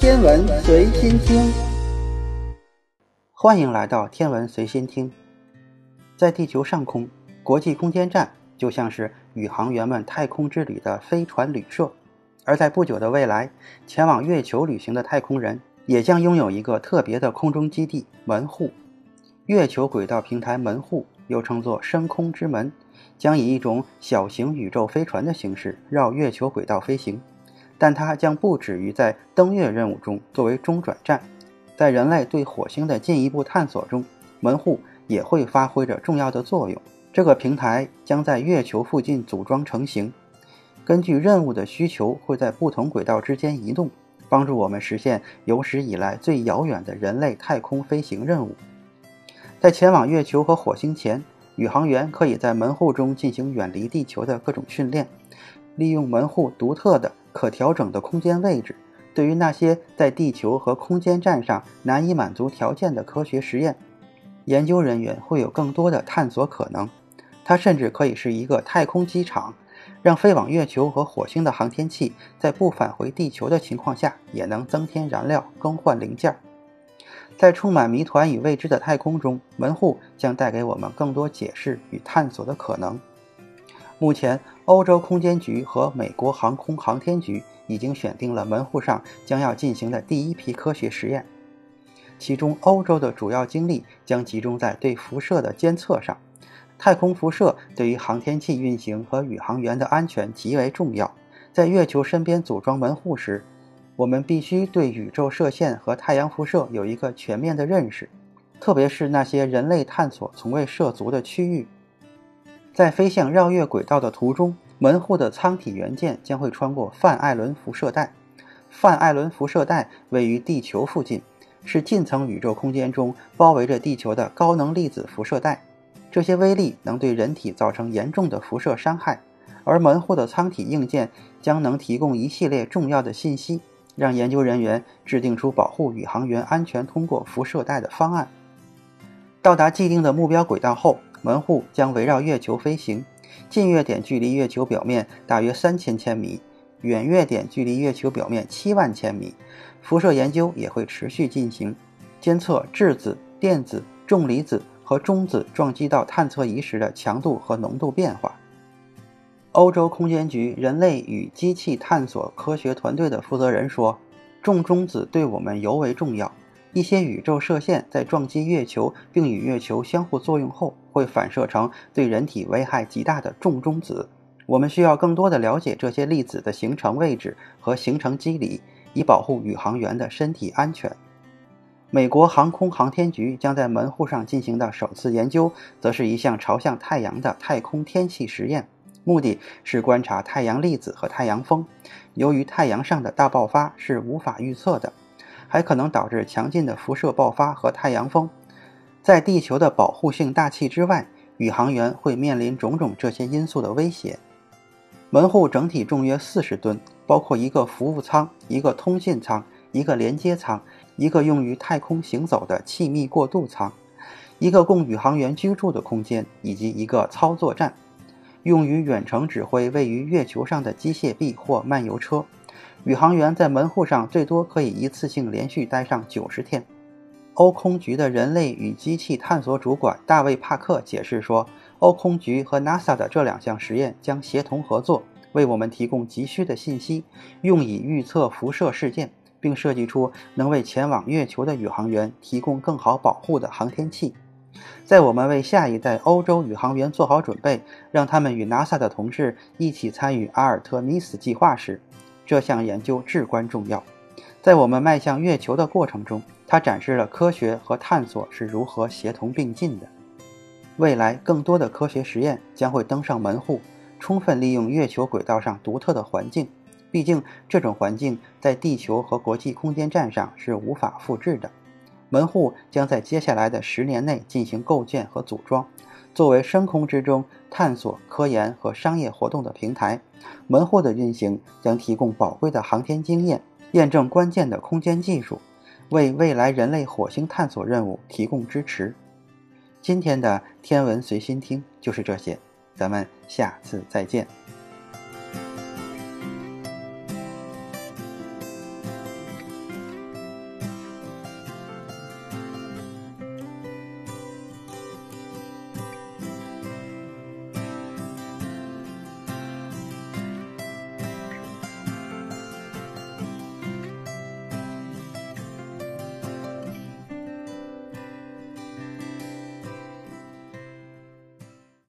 天文随心听，欢迎来到天文随心听。在地球上空，国际空间站就像是宇航员们太空之旅的飞船旅社；而在不久的未来，前往月球旅行的太空人也将拥有一个特别的空中基地——门户。月球轨道平台门户又称作深空之门，将以一种小型宇宙飞船的形式绕月球轨道飞行。但它将不止于在登月任务中作为中转站，在人类对火星的进一步探索中，门户也会发挥着重要的作用。这个平台将在月球附近组装成型，根据任务的需求，会在不同轨道之间移动，帮助我们实现有史以来最遥远的人类太空飞行任务。在前往月球和火星前，宇航员可以在门户中进行远离地球的各种训练，利用门户独特的。可调整的空间位置，对于那些在地球和空间站上难以满足条件的科学实验，研究人员会有更多的探索可能。它甚至可以是一个太空机场，让飞往月球和火星的航天器在不返回地球的情况下，也能增添燃料、更换零件。在充满谜团与未知的太空中，门户将带给我们更多解释与探索的可能。目前，欧洲空间局和美国航空航天局已经选定了门户上将要进行的第一批科学实验。其中，欧洲的主要精力将集中在对辐射的监测上。太空辐射对于航天器运行和宇航员的安全极为重要。在月球身边组装门户时，我们必须对宇宙射线和太阳辐射有一个全面的认识，特别是那些人类探索从未涉足的区域。在飞向绕月轨道的途中，门户的舱体元件将会穿过范艾伦辐射带。范艾伦辐射带位于地球附近，是近层宇宙空间中包围着地球的高能粒子辐射带。这些微粒能对人体造成严重的辐射伤害，而门户的舱体硬件将能提供一系列重要的信息，让研究人员制定出保护宇航员安全通过辐射带的方案。到达既定的目标轨道后。门户将围绕月球飞行，近月点距离月球表面大约三千千米，远月点距离月球表面七万千米。辐射研究也会持续进行，监测质子、电子、重离子和中子撞击到探测仪时的强度和浓度变化。欧洲空间局人类与机器探索科学团队的负责人说：“重中子对我们尤为重要。”一些宇宙射线在撞击月球并与月球相互作用后，会反射成对人体危害极大的重中子。我们需要更多的了解这些粒子的形成位置和形成机理，以保护宇航员的身体安全。美国航空航天局将在门户上进行的首次研究，则是一项朝向太阳的太空天气实验，目的是观察太阳粒子和太阳风。由于太阳上的大爆发是无法预测的。还可能导致强劲的辐射爆发和太阳风。在地球的保护性大气之外，宇航员会面临种种这些因素的威胁。门户整体重约四十吨，包括一个服务舱、一个通信舱、一个连接舱、一个用于太空行走的气密过渡舱、一个供宇航员居住的空间，以及一个操作站，用于远程指挥位于月球上的机械臂或漫游车。宇航员在门户上最多可以一次性连续待上九十天。欧空局的人类与机器探索主管大卫·帕克解释说：“欧空局和 NASA 的这两项实验将协同合作，为我们提供急需的信息，用以预测辐射事件，并设计出能为前往月球的宇航员提供更好保护的航天器。在我们为下一代欧洲宇航员做好准备，让他们与 NASA 的同事一起参与阿尔特弥斯计划时。”这项研究至关重要，在我们迈向月球的过程中，它展示了科学和探索是如何协同并进的。未来更多的科学实验将会登上门户，充分利用月球轨道上独特的环境。毕竟，这种环境在地球和国际空间站上是无法复制的。门户将在接下来的十年内进行构建和组装。作为深空之中探索、科研和商业活动的平台，门户的运行将提供宝贵的航天经验，验证关键的空间技术，为未来人类火星探索任务提供支持。今天的天文随心听就是这些，咱们下次再见。